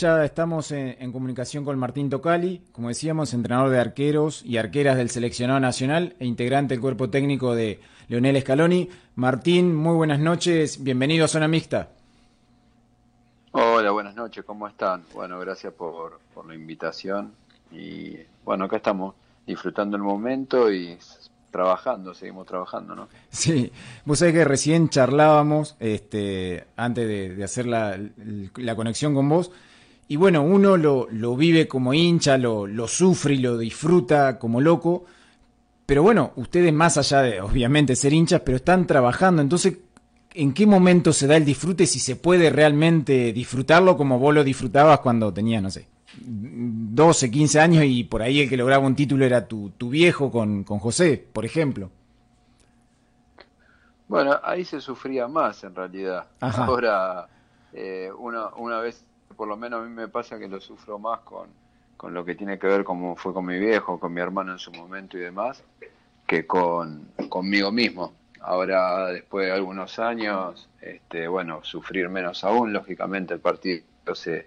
Ya estamos en, comunicación con Martín Tocali, como decíamos, entrenador de arqueros y arqueras del seleccionado nacional e integrante del cuerpo técnico de Leonel Scaloni. Martín, muy buenas noches, bienvenido a Zona Mixta. Hola, buenas noches, ¿cómo están? Bueno, gracias por, por la invitación y bueno, acá estamos disfrutando el momento y trabajando, seguimos trabajando, ¿no? Sí, vos sabés que recién charlábamos, este, antes de, hacer la, conexión con vos, y bueno, uno lo, lo vive como hincha, lo, lo, sufre y lo disfruta como loco, pero bueno, ustedes más allá de, obviamente, ser hinchas, pero están trabajando, entonces, ¿en qué momento se da el disfrute si se puede realmente disfrutarlo como vos lo disfrutabas cuando tenías, no sé, 12, 15 años y por ahí el que lograba un título era tu, tu viejo con, con José, por ejemplo. Bueno, ahí se sufría más en realidad. Ahora, eh, una, una vez, por lo menos a mí me pasa que lo sufro más con, con lo que tiene que ver como fue con mi viejo, con mi hermano en su momento y demás, que con conmigo mismo. Ahora, después de algunos años, este, bueno, sufrir menos aún, lógicamente el partido se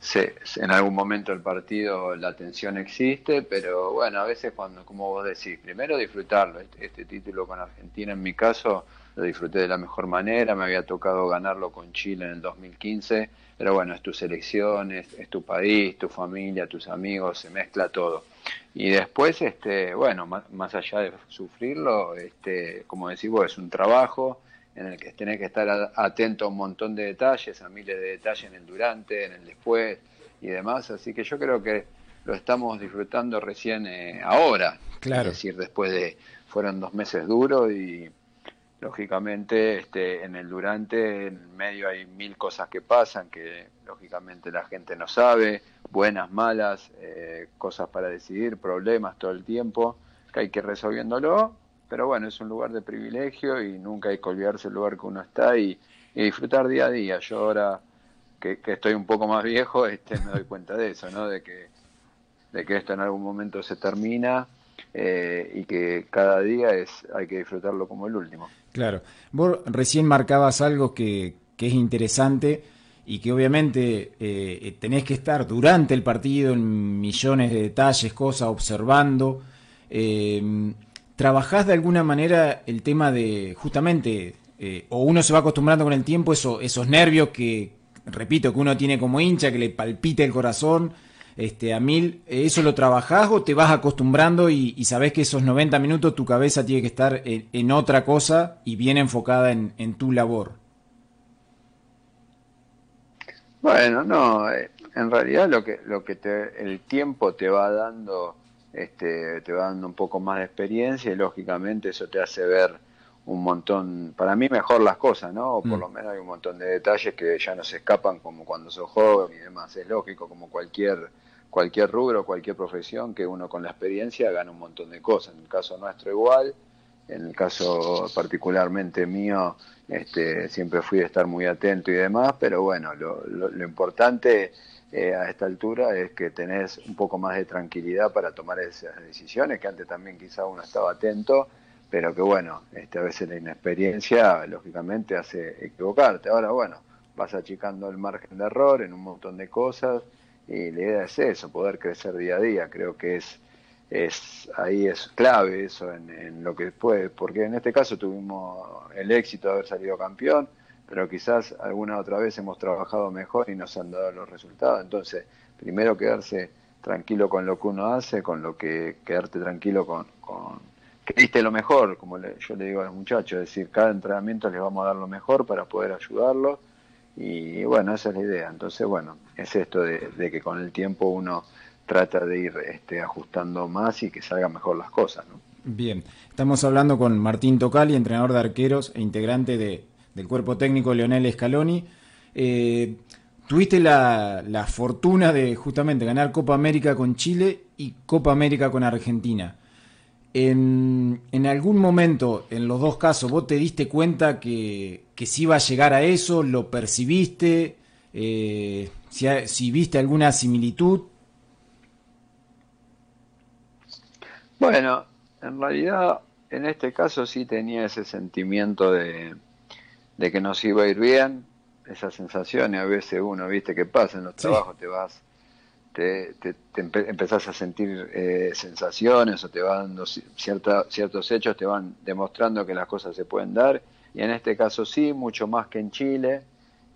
se, en algún momento del partido la tensión existe, pero bueno, a veces cuando, como vos decís, primero disfrutarlo. Este, este, título con Argentina, en mi caso, lo disfruté de la mejor manera, me había tocado ganarlo con Chile en el 2015, pero bueno, es tu selección, es, tu país, tu familia, tus amigos, se mezcla todo. Y después, este, bueno, más, más allá de sufrirlo, este, como decís vos, es un trabajo, en el que tenés que estar atento a un montón de detalles, a miles de detalles en el durante, en el después y demás. Así que yo creo que lo estamos disfrutando recién eh, ahora. Claro. Es decir, después de, fueron dos meses duros y lógicamente este, en el durante, en el medio hay mil cosas que pasan que lógicamente la gente no sabe, buenas, malas, eh, cosas para decidir, problemas todo el tiempo, que hay que ir resolviéndolo pero bueno, es un lugar de privilegio y nunca hay que olvidarse el lugar que uno está y, disfrutar día a día. Yo ahora que, estoy un poco más viejo, este, me doy cuenta de eso, ¿no? De que, de que esto en algún momento se termina eh, y que cada día es hay que disfrutarlo como el último. Claro. Vos recién marcabas algo que, que es interesante y que obviamente eh, tenés que estar durante el partido en millones de detalles, cosas, observando. Eh, ¿Trabajás de alguna manera el tema de, justamente, eh, o uno se va acostumbrando con el tiempo, eso, esos nervios que, repito, que uno tiene como hincha, que le palpita el corazón este, a mil, ¿eso lo trabajás o te vas acostumbrando y, y sabés que esos 90 minutos tu cabeza tiene que estar en, otra cosa y bien enfocada en, tu labor? Bueno, no, eh, en realidad lo que, lo que te, el tiempo te va dando este, te va dando un poco más de experiencia y lógicamente eso te hace ver un montón, para mí mejor las cosas, ¿no? O por mm. lo menos hay un montón de detalles que ya no se escapan como cuando sos joven y demás. Es lógico, como cualquier, cualquier rubro, cualquier profesión, que uno con la experiencia gana un montón de cosas. En el caso nuestro igual, en el caso particularmente mío, este, siempre fui a estar muy atento y demás, pero bueno, lo, lo, lo importante eh, a esta altura es que tenés un poco más de tranquilidad para tomar esas decisiones, que antes también quizá uno estaba atento, pero que bueno, este, a veces la inexperiencia lógicamente hace equivocarte. Ahora bueno, vas achicando el margen de error en un montón de cosas y la idea es eso, poder crecer día a día. Creo que es, es ahí es clave eso en, lo que puede, porque en este caso tuvimos el éxito de haber salido campeón, pero quizás alguna otra vez hemos trabajado mejor y nos han dado los resultados. Entonces, primero quedarse tranquilo con lo que uno hace, con lo que quedarte tranquilo con, con que diste lo mejor, como yo le digo a los muchachos, es decir, cada entrenamiento les vamos a dar lo mejor para poder ayudarlos y bueno, esa es la idea. Entonces, bueno, es esto de, que con el tiempo uno trata de ir este, ajustando más y que salgan mejor las cosas. ¿no? Bien, estamos hablando con Martín Tocali, entrenador de arqueros e integrante de del cuerpo técnico Leonel Scaloni. Eh, tuviste la, fortuna de justamente ganar Copa América con Chile y Copa América con Argentina. En, algún momento, en los dos casos, vos te diste cuenta que, que si iba a llegar a eso, lo percibiste, eh, si, si viste alguna similitud. Bueno, en realidad en este caso sí tenía ese sentimiento de, de que nos iba a ir bien. esas sensaciones, a veces uno, viste, que pasa en los trabajos, te vas, te, te, empezás a sentir eh, sensaciones o te van dando cierta, ciertos hechos, te van demostrando que las cosas se pueden dar, y en este caso sí, mucho más que en Chile.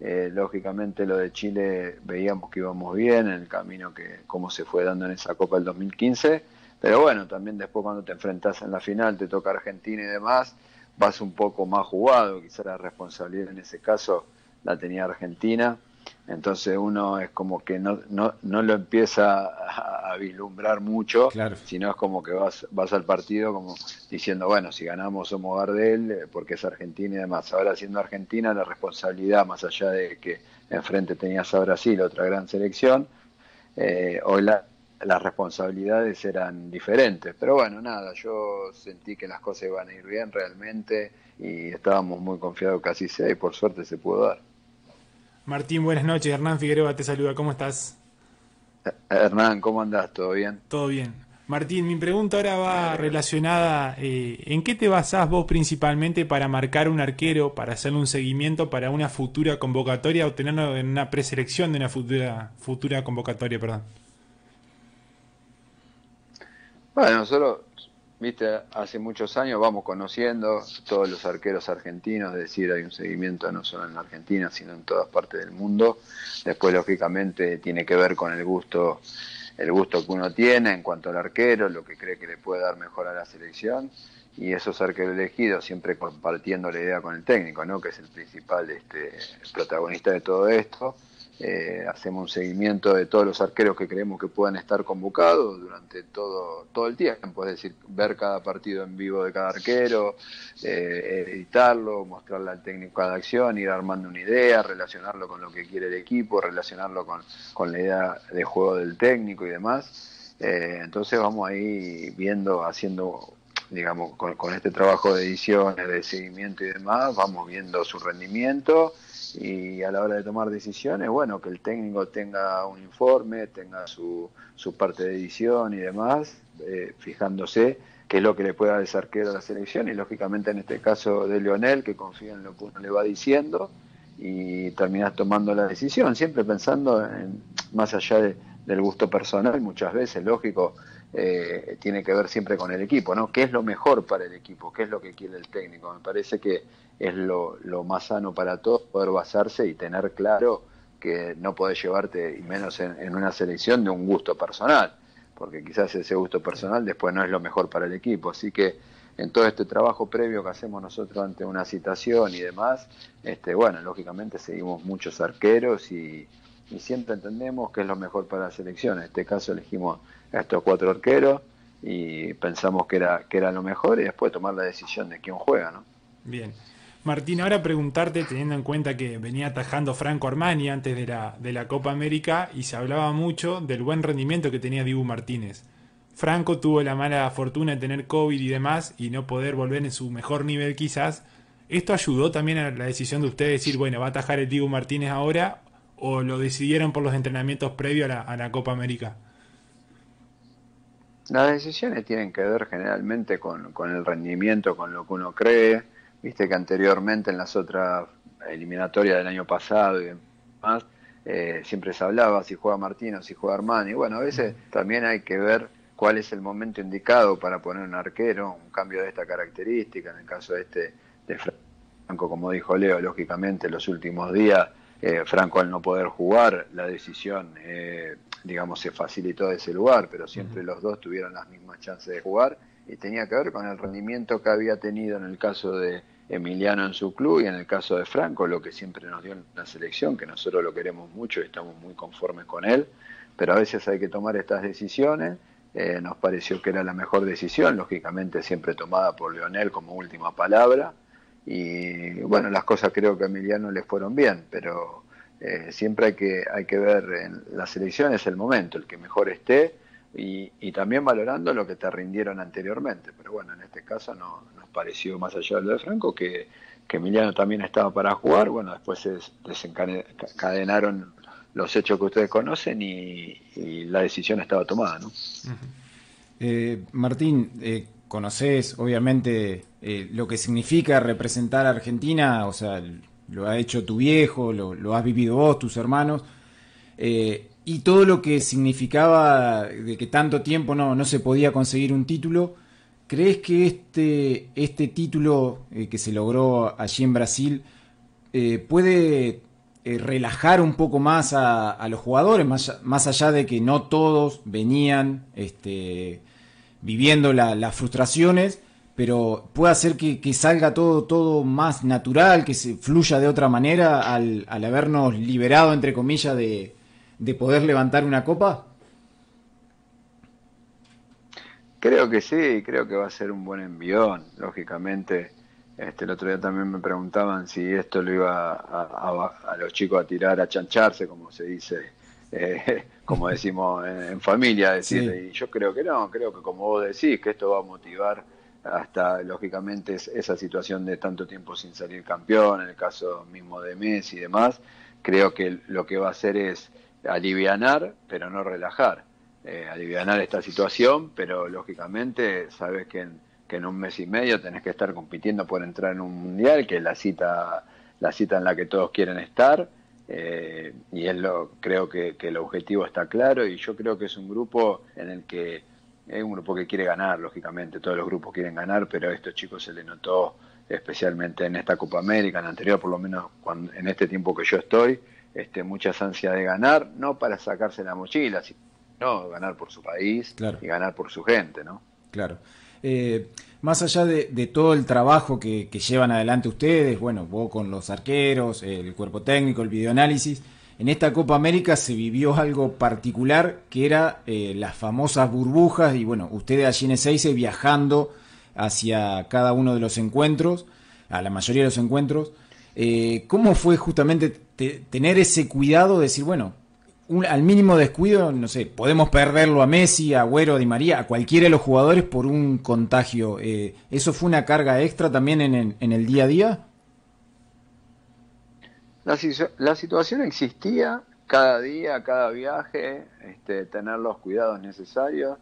Eh, lógicamente lo de Chile veíamos que íbamos bien en el camino que cómo se fue dando en esa Copa del 2015, pero bueno, también después cuando te enfrentas en la final, te toca Argentina y demás, vas un poco más jugado, quizá la responsabilidad en ese caso la tenía Argentina, entonces uno es como que no, no, no lo empieza a, vislumbrar mucho, sino es como que vas, vas al partido como diciendo, bueno, si ganamos somos Gardel, eh, porque es Argentina y demás. Ahora siendo Argentina, la responsabilidad, más allá de que enfrente tenías a Brasil, otra gran selección, eh, hoy la, las responsabilidades eran diferentes. Pero bueno, nada, yo sentí que las cosas iban a ir bien realmente y estábamos muy confiados que así sea y por suerte se pudo dar. Martín, buenas noches. Hernán Figueroa te saluda. ¿Cómo estás? Eh, Hernán, ¿cómo andás? ¿Todo bien? Todo bien. Martín, mi pregunta ahora va relacionada, eh, ¿en qué te basás vos principalmente para marcar un arquero, para hacerle un seguimiento para una futura convocatoria o tenerlo en una preselección de una futura, futura convocatoria? Perdón. Bueno, nosotros, viste, hace muchos años vamos conociendo todos los arqueros argentinos, es decir, hay un seguimiento no solo en la Argentina, sino en todas partes del mundo. Después, lógicamente, tiene que ver con el gusto el gusto que uno tiene en cuanto al arquero, lo que cree que le puede dar mejor a la selección y esos arqueros elegidos siempre compartiendo la idea con el técnico, ¿no? que es el principal este, protagonista de todo esto. Eh, hacemos un seguimiento de todos los arqueros que creemos que puedan estar convocados durante todo, todo el tiempo, es decir, ver cada partido en vivo de cada arquero, eh, editarlo, mostrarle al técnico cada acción, ir armando una idea, relacionarlo con lo que quiere el equipo, relacionarlo con, con la idea de juego del técnico y demás. Eh, entonces vamos ahí viendo, haciendo digamos, con, con, este trabajo de ediciones, de seguimiento y demás, vamos viendo su rendimiento y a la hora de tomar decisiones, bueno, que el técnico tenga un informe, tenga su, su parte de edición y demás, eh, fijándose qué es lo que le pueda dar ese arquero a la selección y lógicamente en este caso de Leonel, que confía en lo que uno le va diciendo y terminas tomando la decisión, siempre pensando en, más allá del gusto personal, muchas veces, lógico, eh, tiene que ver siempre con el equipo, ¿no? ¿Qué es lo mejor para el equipo? ¿Qué es lo que quiere el técnico? Me parece que es lo, más sano para todos poder basarse y tener claro que no podés llevarte, y menos en, una selección, de un gusto personal, porque quizás ese gusto personal después no es lo mejor para el equipo. Así que en todo este trabajo previo que hacemos nosotros ante una citación y demás, este, bueno, lógicamente seguimos muchos arqueros y, siempre entendemos que es lo mejor para la selección. En este caso elegimos estos cuatro arqueros y pensamos que era, que era lo mejor y después tomar la decisión de quién juega, ¿no? Bien. Martín, ahora preguntarte, teniendo en cuenta que venía atajando Franco Armani antes de la, de la Copa América y se hablaba mucho del buen rendimiento que tenía Dibu Martínez. Franco tuvo la mala fortuna de tener COVID y demás y no poder volver en su mejor nivel quizás. ¿Esto ayudó también a la decisión de usted de decir, bueno, va a atajar el Dibu Martínez ahora o lo decidieron por los entrenamientos previos a la, a la Copa América? Las decisiones tienen que ver generalmente con, con el rendimiento, con lo que uno cree. Viste que anteriormente en las otras eliminatorias del año pasado y demás, eh, siempre se hablaba si juega Martín o si juega Armani. Bueno, a veces también hay que ver cuál es el momento indicado para poner un arquero, un cambio de esta característica, en el caso de este de Franco, como dijo Leo, lógicamente los últimos días, eh, Franco al no poder jugar, la decisión, eh, digamos, se facilitó de ese lugar, pero siempre los dos tuvieron las mismas chances de jugar y tenía que ver con el rendimiento que había tenido en el caso de Emiliano en su club y en el caso de Franco, lo que siempre nos dio en la selección, que nosotros lo queremos mucho y estamos muy conformes con él, pero a veces hay que tomar estas decisiones. Eh, nos pareció que era la mejor decisión, lógicamente siempre tomada por Leonel como última palabra. Y bueno, las cosas creo que a Emiliano le fueron bien, pero eh, siempre hay que, hay que ver en la selección es el momento, el que mejor esté y, también valorando lo que te rindieron anteriormente. Pero bueno, en este caso no, pareció más allá de lo de Franco, que, Emiliano también estaba para jugar. Bueno, después se desencadenaron los hechos que ustedes conocen y, la decisión estaba tomada. ¿no? Eh, Martín, eh, conoces obviamente eh, lo que significa representar a Argentina, o sea, lo ha hecho tu viejo, lo, has vivido vos, tus hermanos, eh, y todo lo que significaba de que tanto tiempo no, no se podía conseguir un título. ¿Crees que este, este título eh, que se logró allí en Brasil puede relajar un poco más a, los jugadores, más, más, allá de que no todos venían este, viviendo las frustraciones? Pero puede hacer que, salga todo, todo más natural, que se fluya de otra manera al, al habernos liberado, entre comillas, de, de poder levantar una copa? Creo que sí, creo que va a ser un buen envión, lógicamente. Este, el otro día también me preguntaban si esto lo iba a, los chicos a tirar, a chancharse, como se dice, eh, como decimos en, familia, decir, y yo creo que no, creo que como vos decís, que esto va a motivar hasta lógicamente esa situación de tanto tiempo sin salir campeón, en el caso mismo de Messi y demás, creo que lo que va a hacer es alivianar, pero no relajar. Eh, alivianar esta situación, pero lógicamente sabes que en, un mes y medio tenés que estar compitiendo por entrar en un mundial, que es la cita, la cita en la que todos quieren estar. Eh, y es lo, creo que el objetivo está claro y yo creo que es un grupo en el que es un grupo que quiere ganar, lógicamente, todos los grupos quieren ganar, pero a estos chicos se les notó especialmente en esta Copa América, en la anterior por lo menos cuando, en este tiempo que yo estoy, este, muchas ansias de ganar, no para sacarse la mochila, sino ganar por su país y ganar por su gente, ¿no? Claro. Eh, más allá de, todo el trabajo que, que, llevan adelante ustedes, bueno, vos con los arqueros, el cuerpo técnico, el videoanálisis, en esta Copa América se vivió algo particular que era eh, las famosas burbujas y bueno, ustedes allí en Ezeize viajando hacia cada uno de los encuentros, a la mayoría de los encuentros. Eh, ¿Cómo fue justamente tener ese cuidado de decir, bueno, al mínimo descuido, no sé, podemos perderlo a Messi, a Agüero, a Di María, a cualquiera de los jugadores por un contagio? Eh, ¿Eso fue una carga extra también en el día a día? La, la, situación existía cada día, cada viaje, este, tener los cuidados necesarios.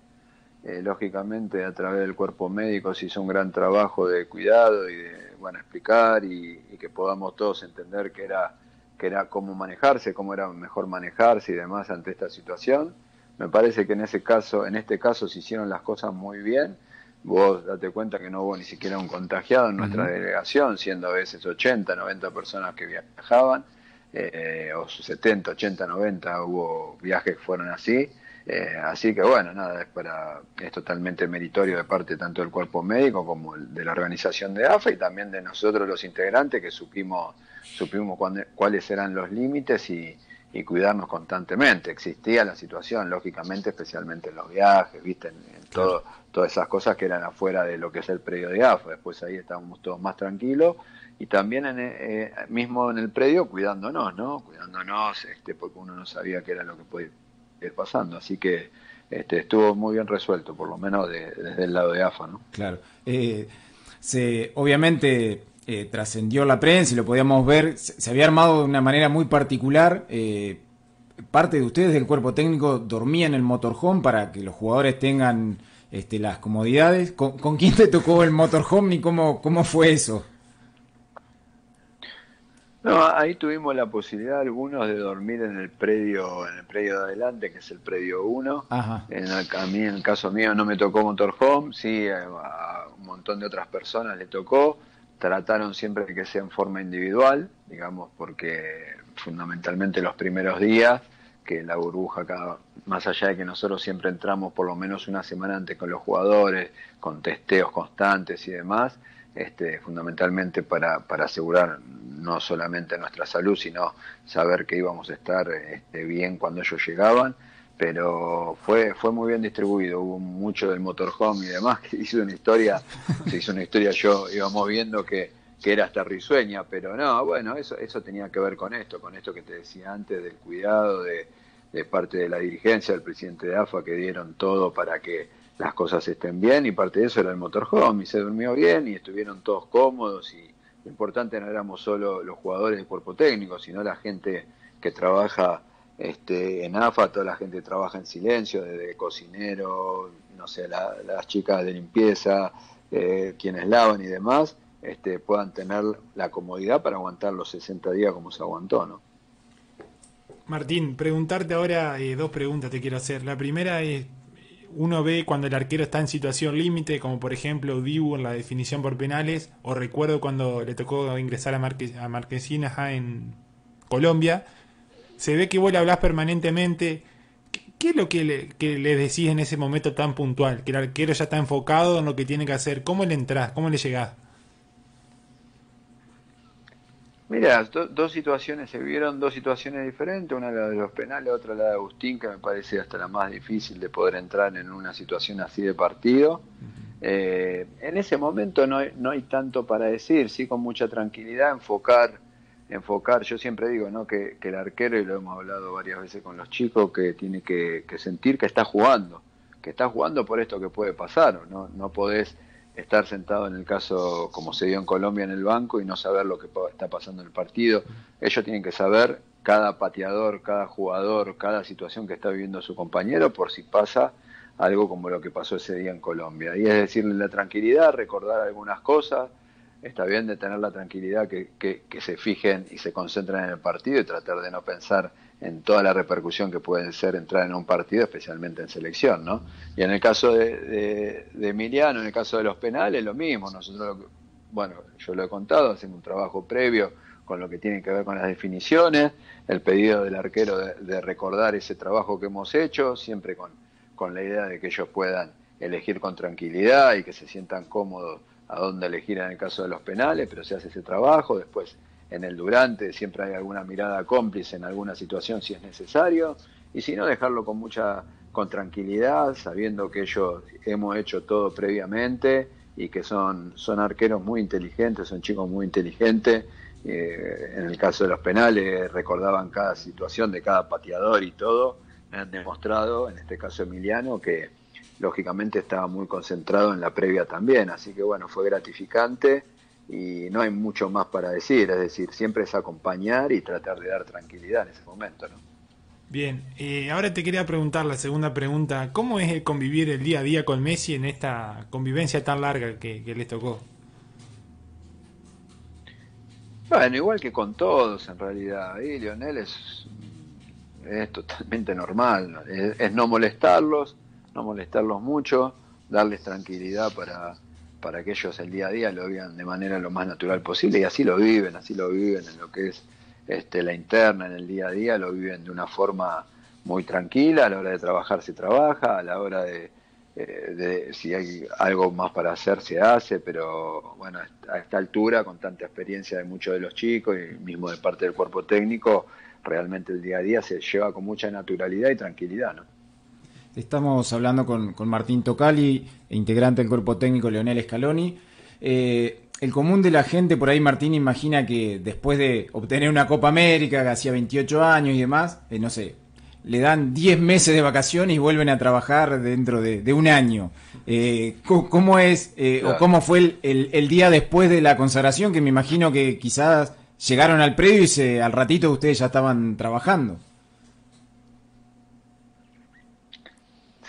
Eh, lógicamente a través del cuerpo médico se hizo un gran trabajo de cuidado y de bueno explicar y, que podamos todos entender que era que era cómo manejarse, cómo era mejor manejarse y demás ante esta situación. Me parece que en ese caso, en este caso se hicieron las cosas muy bien Vos date cuenta que no hubo ni siquiera un contagiado en nuestra delegación, siendo a veces 80, 90 personas que viajaban, eh, o 70, 80, 90 hubo viajes que fueron así. Eh, así que bueno, nada, es, para, es totalmente meritorio de parte tanto del cuerpo médico como de la organización de AFA y también de nosotros los integrantes que supimos, supimos cuáles eran los límites y, y cuidarnos constantemente. Existía la situación, lógicamente, especialmente en los viajes, viste, en, todo, todas esas cosas que eran afuera de lo que es el predio de AFA. Después ahí estábamos todos más tranquilos y también en, eh, mismo en el predio cuidándonos, ¿no? Cuidándonos, este, porque uno no sabía qué era lo que podía ir pasando. Así que este, estuvo muy bien resuelto, por lo menos desde el lado de AFA, ¿no? Claro. Eh, se, obviamente eh, trascendió la prensa y lo podíamos ver, se, había armado de una manera muy particular. Eh, parte de ustedes del cuerpo técnico dormía en el motorhome para que los jugadores tengan este, las comodidades. ¿Con, quién te tocó el motorhome y cómo, cómo fue eso? No, ahí tuvimos la posibilidad algunos de dormir en el predio, en el predio de adelante, que es el predio 1. En a mí, en el caso mío, no me tocó motorhome, sí, a un montón de otras personas le tocó trataron siempre de que sea en forma individual, digamos, porque fundamentalmente los primeros días, que la burbuja, acá, más allá de que nosotros siempre entramos por lo menos una semana antes con los jugadores, con testeos constantes y demás, este, fundamentalmente para, para asegurar no solamente nuestra salud, sino saber que íbamos a estar este, bien cuando ellos llegaban pero fue fue muy bien distribuido. Hubo mucho del motorhome y demás que hizo una historia se hizo una historia. Yo íbamos viendo que, que era hasta risueña pero no bueno eso eso tenía que ver con esto con esto que te decía antes del cuidado de, de parte de la dirigencia del presidente de AFA que dieron todo para que las cosas estén bien y parte de eso era el motorhome y se durmió bien y estuvieron todos cómodos y lo importante no éramos solo los jugadores del cuerpo técnico sino la gente que trabaja este, en AFA toda la gente trabaja en silencio, desde cocinero, no sé, las chicas de limpieza, eh, quienes lavan y demás, este, puedan tener la comodidad para aguantar los 60 días como se aguantó, ¿no? Martín, preguntarte ahora eh, dos preguntas te quiero hacer. La primera es, uno ve cuando el arquero está en situación límite, como por ejemplo Dibu en la definición por penales, o recuerdo cuando le tocó ingresar a, a Marquesina en Colombia, se ve que vos le hablás permanentemente. ¿Qué es lo que le, que le decís en ese momento tan puntual? Que el arquero ya está enfocado en lo que tiene que hacer. ¿Cómo le entras? ¿Cómo le llegás? Mira, dos situaciones, se vieron dos situaciones diferentes, una la de los penales, otra la de Agustín, que me parece hasta la más difícil de poder entrar en una situación así de partido. Eh, en ese momento no hay, no hay tanto para decir, sí con mucha tranquilidad, enfocar, enfocar, yo siempre digo ¿no? que, el arquero, y lo hemos hablado varias veces con los chicos, que tiene que, sentir que está jugando, que está jugando por esto que puede pasar, no, no podés estar sentado en el caso como se dio en Colombia en el banco y no saber lo que está pasando en el partido. Ellos tienen que saber cada pateador, cada jugador, cada situación que está viviendo su compañero por si pasa algo como lo que pasó ese día en Colombia. Y es decirle la tranquilidad, recordar algunas cosas, está bien de tener la tranquilidad que, que, se fijen y se concentren en el partido y tratar de no pensar en toda la repercusión que puede ser entrar en un partido, especialmente en selección, ¿no? Y en el caso de, Emiliano, en el caso de los penales, lo mismo. Nosotros, bueno, yo lo he contado, hacemos un trabajo previo con lo que tiene que ver con las definiciones, el pedido del arquero de, recordar ese trabajo que hemos hecho, siempre con, con la idea de que ellos puedan elegir con tranquilidad y que se sientan cómodos a dónde elegir en el caso de los penales, pero se hace ese trabajo, después en el durante, siempre hay alguna mirada cómplice en alguna situación si es necesario, y si no, dejarlo con mucha con tranquilidad, sabiendo que ellos hemos hecho todo previamente y que son, son arqueros muy inteligentes, son chicos muy inteligentes. Eh, en el caso de los penales recordaban cada situación de cada pateador y todo. Me han demostrado, en este caso Emiliano, que lógicamente estaba muy concentrado en la previa también. Así que bueno, fue gratificante y no hay mucho más para decir, es decir, siempre es acompañar y tratar de dar tranquilidad en ese momento, ¿no? Bien, eh, ahora te quería preguntar la segunda pregunta, ¿cómo es convivir el día a día con Messi en esta convivencia tan larga que, les tocó? Bueno, igual que con todos en realidad, Lionel es, es totalmente normal, es no molestarlos, no molestarlos mucho, darles tranquilidad para, para que ellos el día a día lo vivan de manera lo más natural posible y así lo viven, así lo viven en lo que es este, la interna, en el día a día, lo viven de una forma muy tranquila, a la hora de trabajar se trabaja, a la hora de, eh, de si hay algo más para hacer se hace, pero bueno, a esta altura, con tanta experiencia de muchos de los chicos y mismo de parte del cuerpo técnico, realmente el día a día se lleva con mucha naturalidad y tranquilidad, ¿no? Estamos hablando con, Martín Tocali, integrante del cuerpo técnico Leonel Scaloni. Eh, el común de la gente, por ahí Martín imagina que después de obtener una Copa América, que hacía 28 años y demás, eh, no sé, le dan 10 meses de vacaciones y vuelven a trabajar dentro de, un año. Eh, ¿cómo, es o cómo fue el, día después de la consagración? Que me imagino que quizás llegaron al predio y se, al ratito ustedes ya estaban trabajando.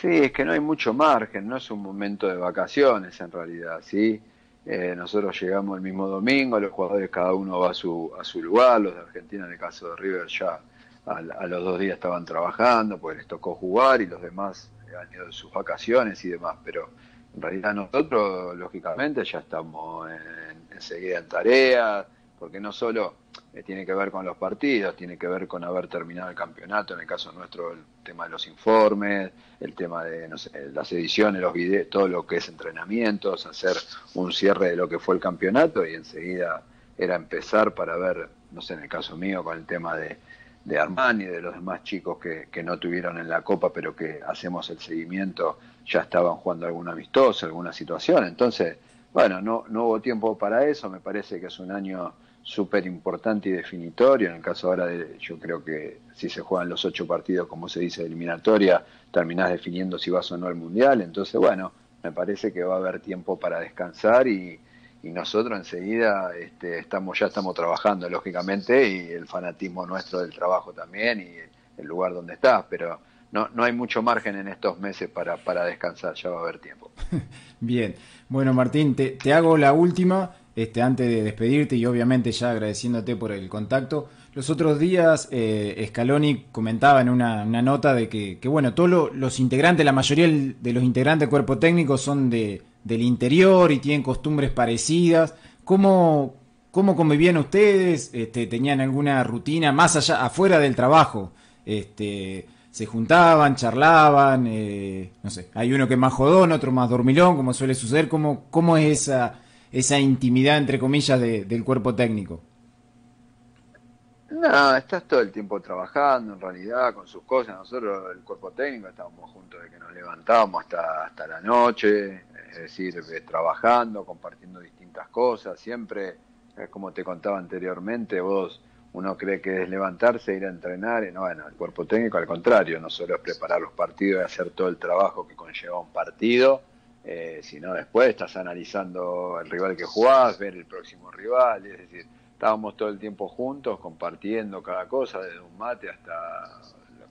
Sí, es que no hay mucho margen, no es un momento de vacaciones en realidad, ¿sí? Eh, nosotros llegamos el mismo domingo, los jugadores cada uno va a su, a su lugar, los de Argentina en el caso de River ya a, los dos días estaban trabajando, pues les tocó jugar y los demás han ido de sus vacaciones y demás, pero en realidad nosotros lógicamente ya estamos en, enseguida en tarea, porque no solo eh, tiene que ver con los partidos, tiene que ver con haber terminado el campeonato, en el caso nuestro el tema de los informes, el tema de no sé, las ediciones, los videos, todo lo que es entrenamientos, hacer un cierre de lo que fue el campeonato y enseguida era empezar para ver, no sé, en el caso mío con el tema de, de Armani y de los demás chicos que, que no tuvieron en la Copa, pero que hacemos el seguimiento, ya estaban jugando algún amistoso, alguna situación. Entonces, bueno, no, no hubo tiempo para eso, me parece que es un año súper importante y definitorio. En el caso ahora, de, yo creo que si se juegan los ocho partidos, como se dice, eliminatoria, terminás definiendo si vas o no al Mundial. Entonces, bueno, me parece que va a haber tiempo para descansar y, nosotros enseguida este, estamos ya estamos trabajando, lógicamente, y el fanatismo nuestro del trabajo también y el lugar donde estás, pero no, no hay mucho margen en estos meses para, para descansar, ya va a haber tiempo. Bien, bueno Martín, te, te hago la última este, antes de despedirte y obviamente ya agradeciéndote por el contacto. Los otros días eh, Scaloni comentaba en una, nota de que, bueno, todos los integrantes, la mayoría de los integrantes del cuerpo técnico son de, del interior y tienen costumbres parecidas. ¿Cómo, cómo convivían ustedes? Este, ¿Tenían alguna rutina más allá, afuera del trabajo? Este, se juntaban, charlaban, eh, no sé, hay uno que es más jodón, otro más dormilón, como suele suceder, ¿cómo, cómo es esa, esa intimidad, entre comillas, del cuerpo técnico? No, estás todo el tiempo trabajando, en realidad, con sus cosas. Nosotros, el cuerpo técnico, estábamos juntos de que nos levantábamos hasta, hasta la noche, es decir, eh, trabajando, compartiendo distintas cosas. Siempre, como te contaba anteriormente, vos uno cree que es levantarse, ir a entrenar, y no, bueno, el cuerpo técnico al contrario, no solo es preparar los partidos y hacer todo el trabajo que conlleva un partido, eh, sino después estás analizando el rival que jugás, ver el próximo rival, es decir, estábamos todo el tiempo juntos, compartiendo cada cosa, desde un mate hasta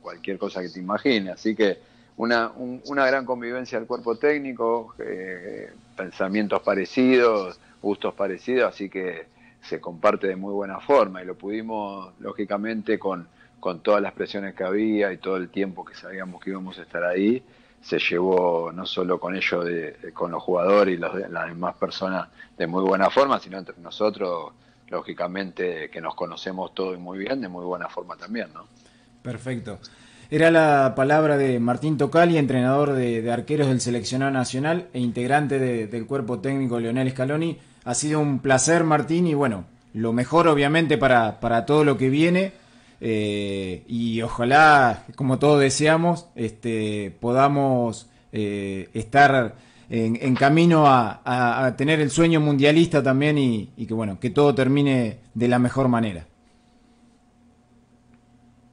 cualquier cosa que te imagines, así que una, una gran convivencia del cuerpo técnico, eh, pensamientos parecidos, gustos parecidos, así que se comparte de muy buena forma. Y lo pudimos, lógicamente, con, con todas las presiones que había y todo el tiempo que sabíamos que íbamos a estar ahí, se llevó no solo con ellos, de, con los jugadores y las demás personas de muy buena forma, sino entre nosotros, lógicamente, que nos conocemos todos muy bien, de muy buena forma también, ¿no? Perfecto. Era la palabra de Martín Tocali, entrenador de, arqueros del seleccionado nacional e integrante del cuerpo técnico Leonel Scaloni. Ha sido un placer, Martín, y bueno, lo mejor obviamente para, para todo lo que viene. Eh, y ojalá, como todos deseamos, este, podamos eh, estar en, camino a, tener el sueño mundialista también y, que bueno, que todo termine de la mejor manera.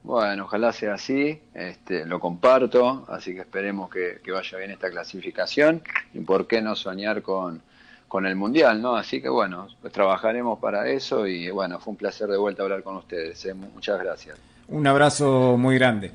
Bueno, ojalá sea así, este, lo comparto, así que esperemos que vaya bien esta clasificación y por qué no soñar con, con el Mundial, ¿no? Así que bueno, pues trabajaremos para eso y bueno, fue un placer de vuelta hablar con ustedes. ¿eh? Muchas gracias. Un abrazo muy grande.